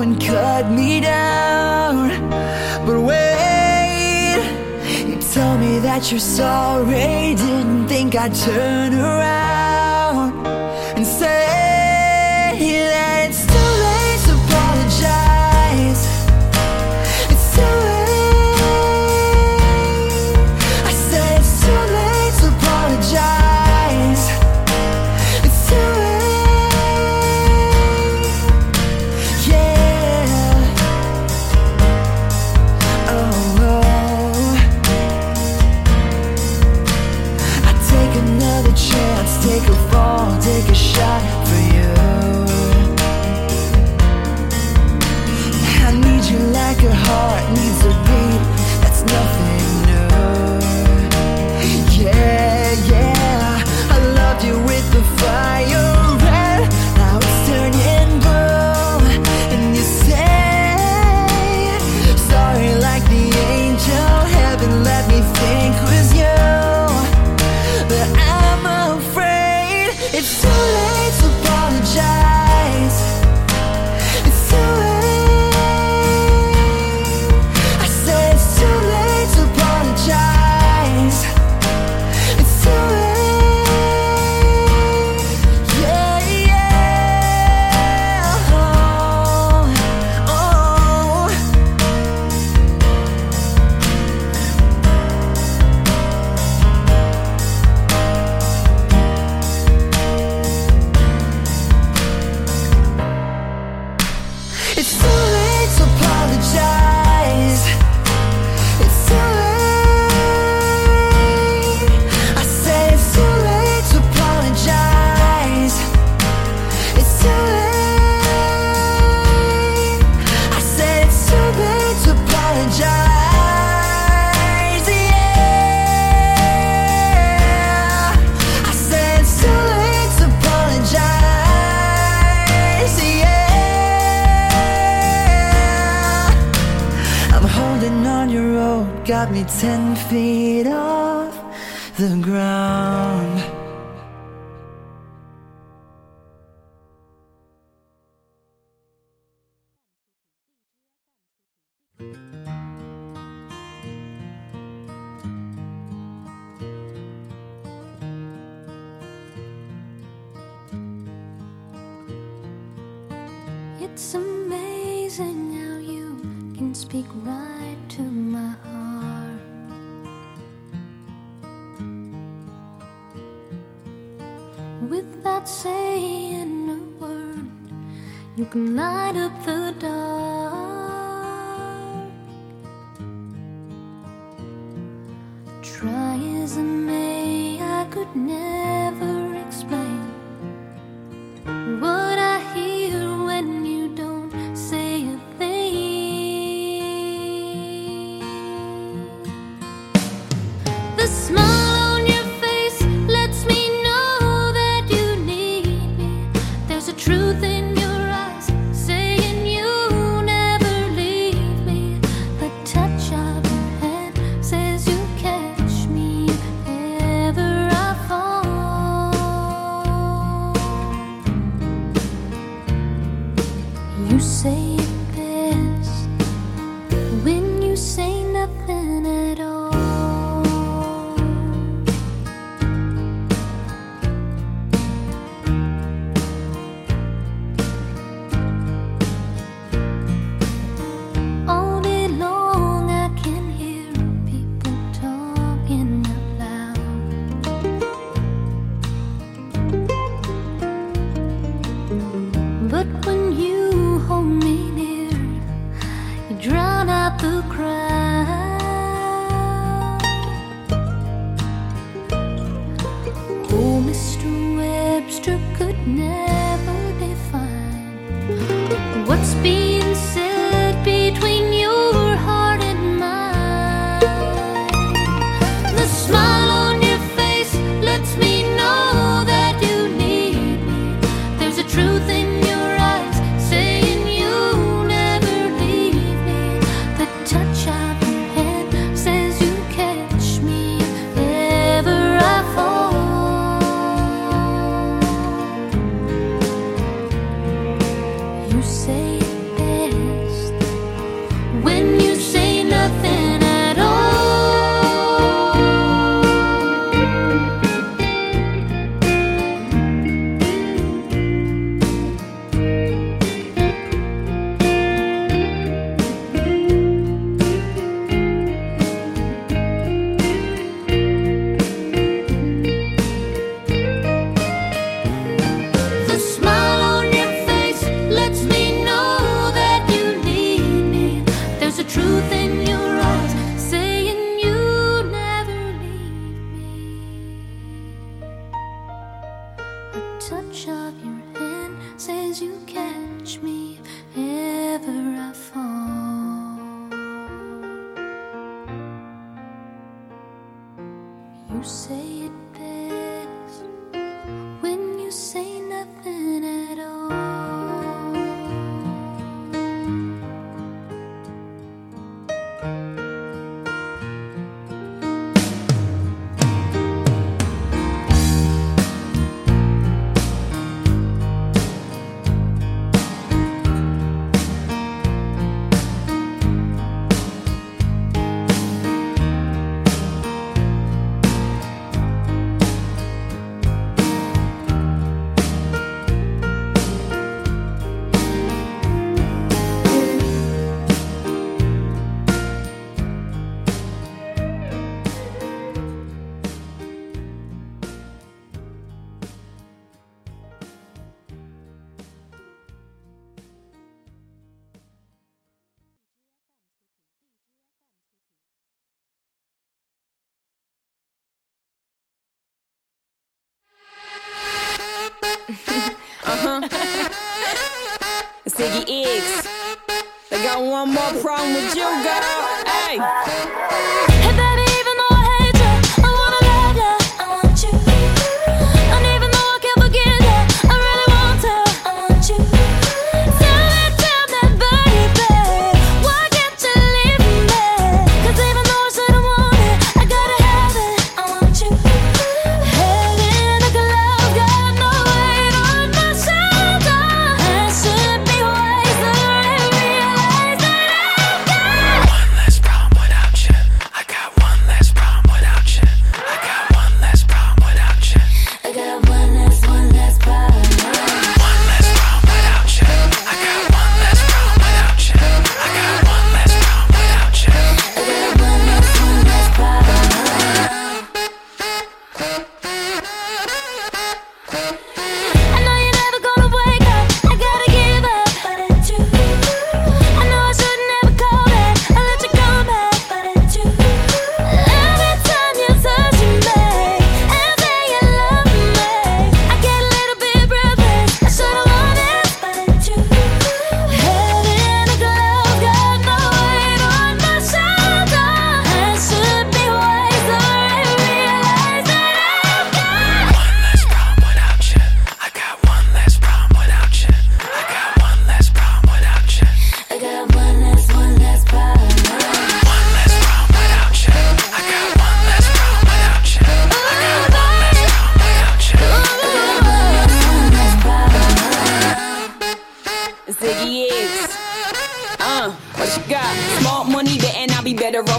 and cut me down. But wait, you tell me that you're sorry. Didn't think I'd turn around and say that. It's amazing how you can speak right to my heart. Without saying a word, you can light up the dark. you say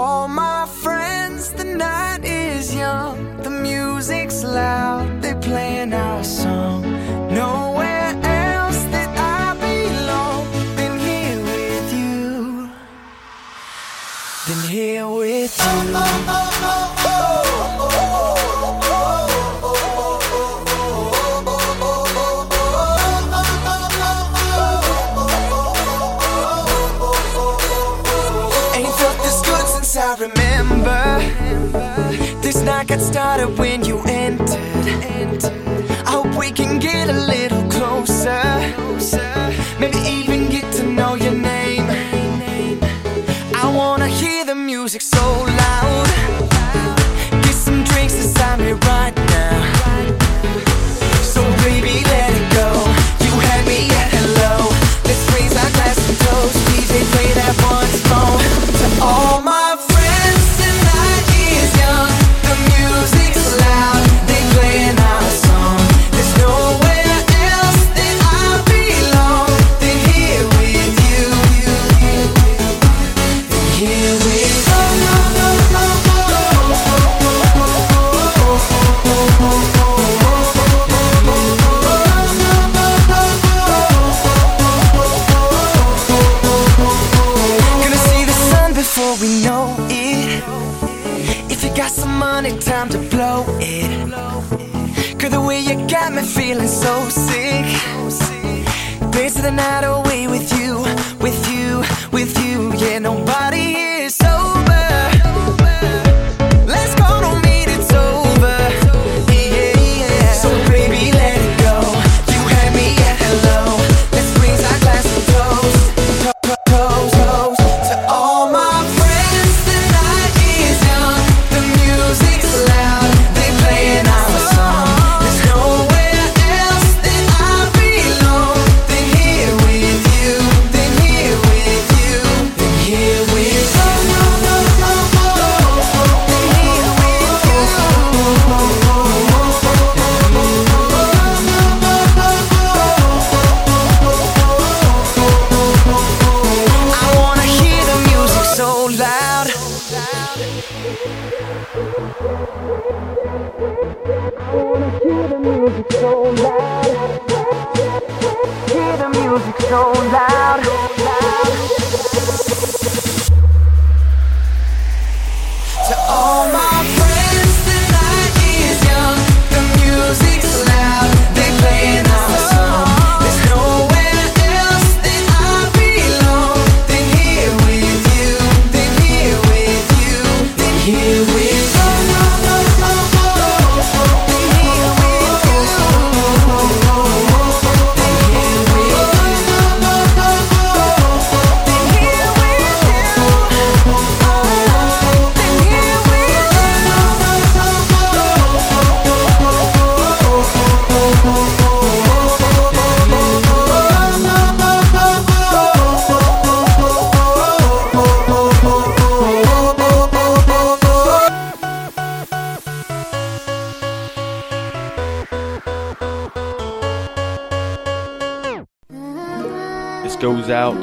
All my friends, the night is young, the music's loud, they're playing our song. Nowhere else that I belong than here with you. Than here with you. Ain't got started when you entered. I hope we can get a little got me feeling so sick. Dance the night away with you, with you, with you. Yeah, nobody here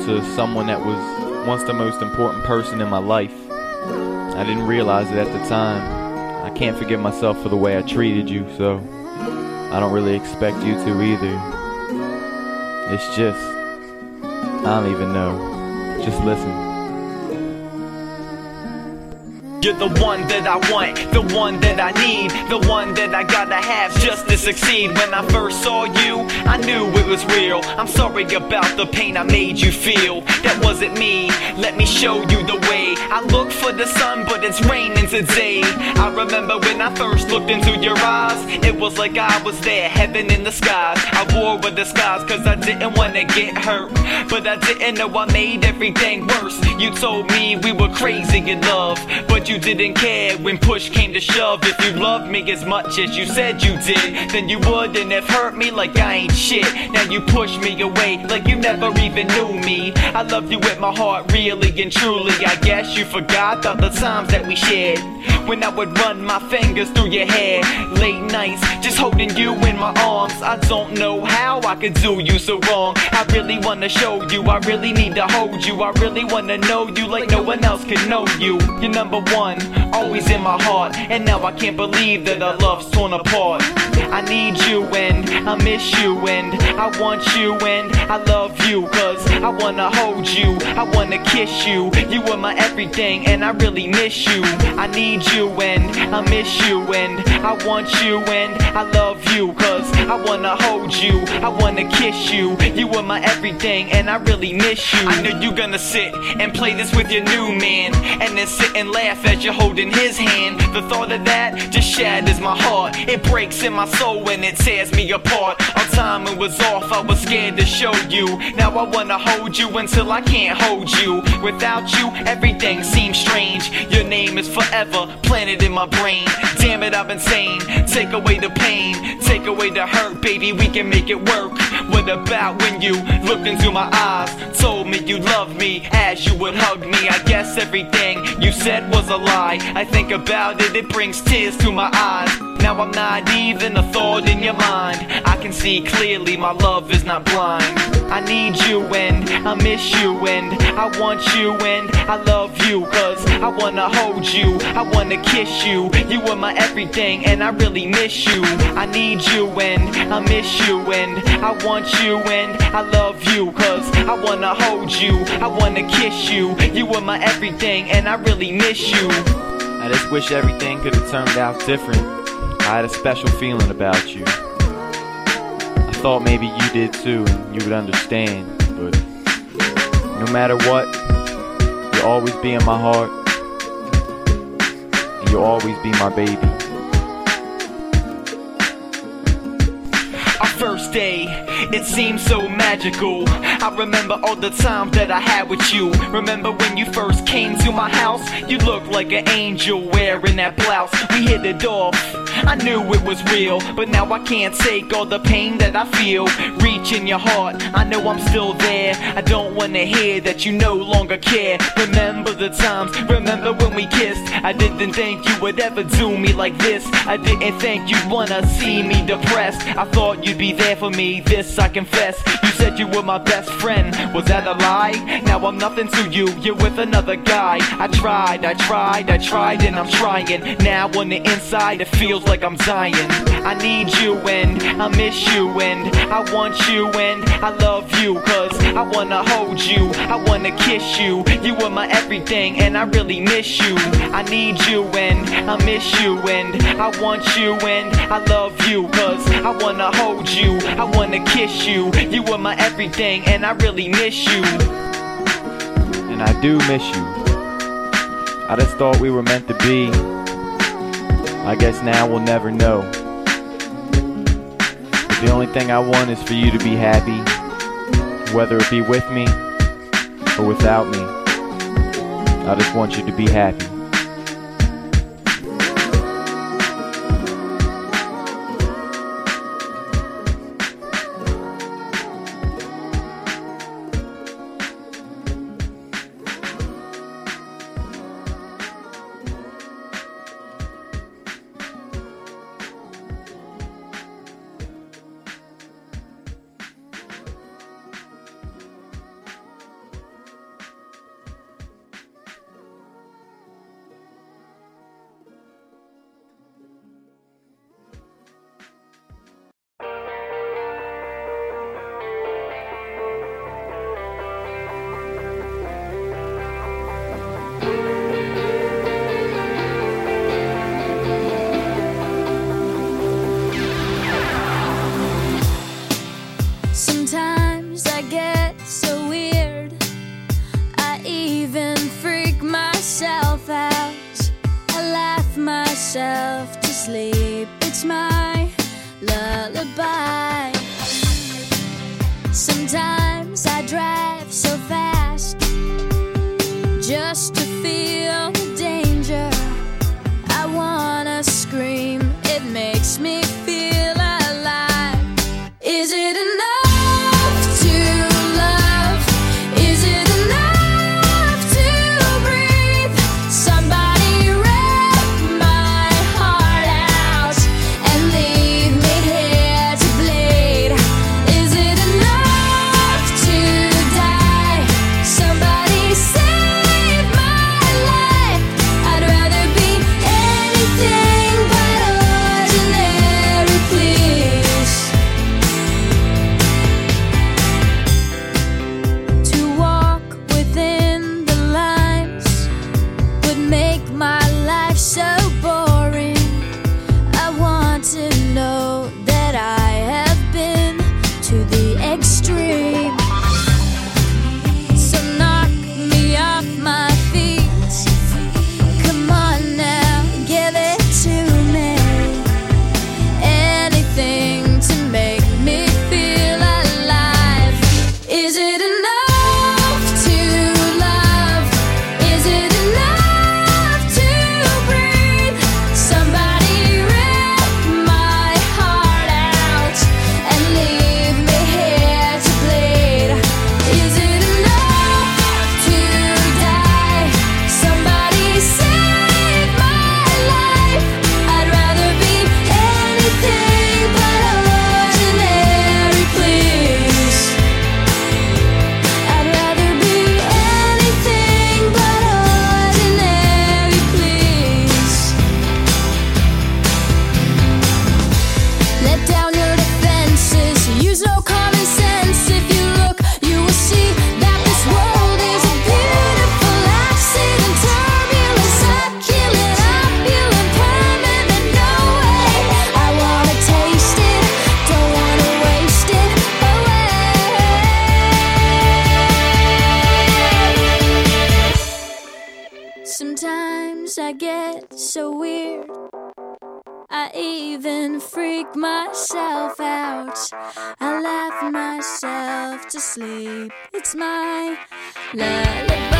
to someone that was once the most important person in my life. I didn't realize it at the time. I can't forgive myself for the way I treated you, so I don't really expect you to either. It's just, I don't even know. Just listen. You're the one that I want, the one that I need, the one that I gotta have just to succeed. When I first saw you, I knew it was real. I'm sorry about the pain I made you feel. That wasn't me. Let me show you the way. I look for the sun, but it's raining today. I remember when I first looked into your eyes, it was like I was there, heaven in the skies. I wore a disguise cause I didn't wanna get hurt, but I didn't know I made everything worse. You told me we were crazy in love, but you you didn't care when push came to shove. If you loved me as much as you said you did, then you wouldn't have hurt me like I ain't shit. Now you push me away like you never even knew me. I love you with my heart, really and truly. I guess you forgot all the times that we shared. When I would run my fingers through your hair, late nights, just holding you in my arms. I don't know how I could do you so wrong. I really wanna show you, I really need to hold you. I really wanna know you like no one else can know you. You're number one, always in my heart. And now I can't believe that our love's torn apart. I need you and I miss you and I want you and I love you cause I wanna hold you, I wanna kiss you. You are my everything and I really miss you. I need you and I miss you and I want you and I love you cause I wanna hold you, I wanna kiss you. You are my everything and I really miss you. I know you're gonna sit and play this with your new man and then sit and laugh as you're holding his hand. The thought of that just shatters my heart. It breaks in my soul when it tears me apart. Our timing was off, I was scared to show you. Now I wanna hold you until I can't hold you. Without you, everything seems strange. Your name is forever planted in my brain. Damn it, I've been sane. Take away the pain, take away the hurt, baby. We can make it work. What about when you looked into my eyes? Told me you loved me as you would hug me. I guess everything you said was a lie. I think about it, it brings tears to my eyes. Now I'm not even a thought in your mind. I can see clearly my love is not blind. I need you and I miss you and I want you and I love you cause I wanna hold you, I wanna kiss you. You are my everything and I really miss you. I need you and I miss you and I want you and I love you cause I wanna hold you, I wanna kiss you. You are my everything and I really miss you. I just wish everything could have turned out different. I had a special feeling about you. I thought maybe you did too, and you would understand, but no matter what, you'll always be in my heart, and you'll always be my baby. Our first day, it seemed so magical. I remember all the time that I had with you. Remember when you first came to my house? You looked like an angel wearing that blouse. We hit it off. I knew it was real, but now I can't take all the pain that I feel. Reach in your heart, I know I'm still there. I don't wanna hear that you no longer care. Remember the times, remember when we kissed. I didn't think you would ever do me like this. I didn't think you'd wanna see me depressed. I thought you'd be there for me, this I confess. You said you were my best friend, was that a lie? Now I'm nothing to you, you're with another guy. I tried, I tried, I tried, and I'm trying. Now on the inside, it feels like I'm dying. I need you and I miss you and I want you and I love you cause I wanna hold you, I wanna kiss you. You are my everything and I really miss you. I need you and I miss you and I want you and I love you cause I wanna hold you, I wanna kiss you. You are my everything and I really miss you. And I do miss you. I just thought we were meant to be. I guess now we'll never know. But the only thing I want is for you to be happy, whether it be with me or without me. I just want you to be happy. myself out. I laugh myself to sleep. It's my lullaby.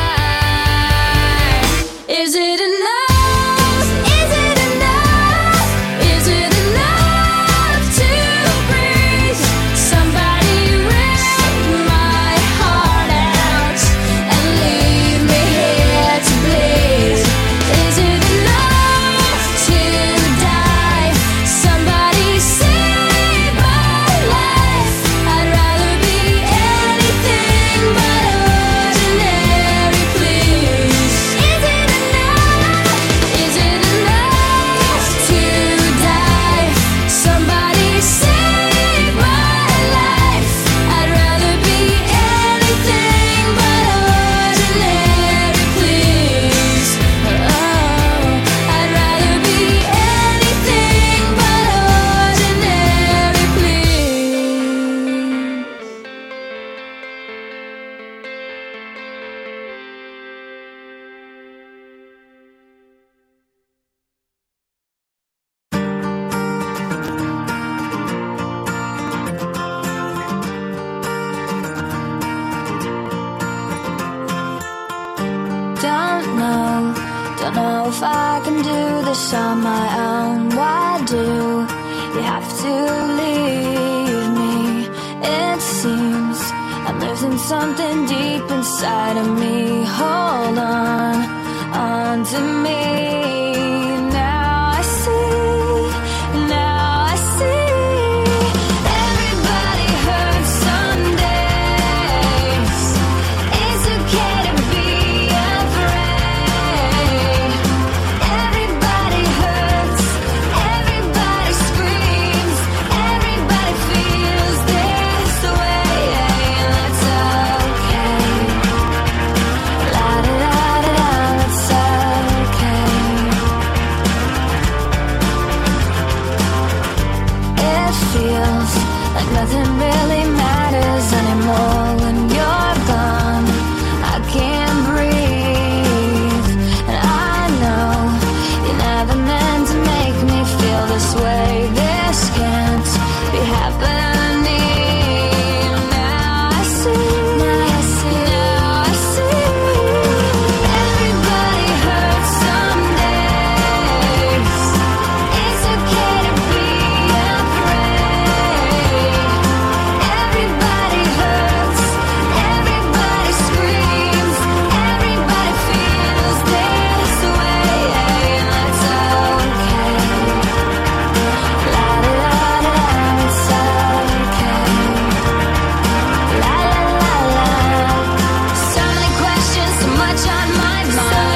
my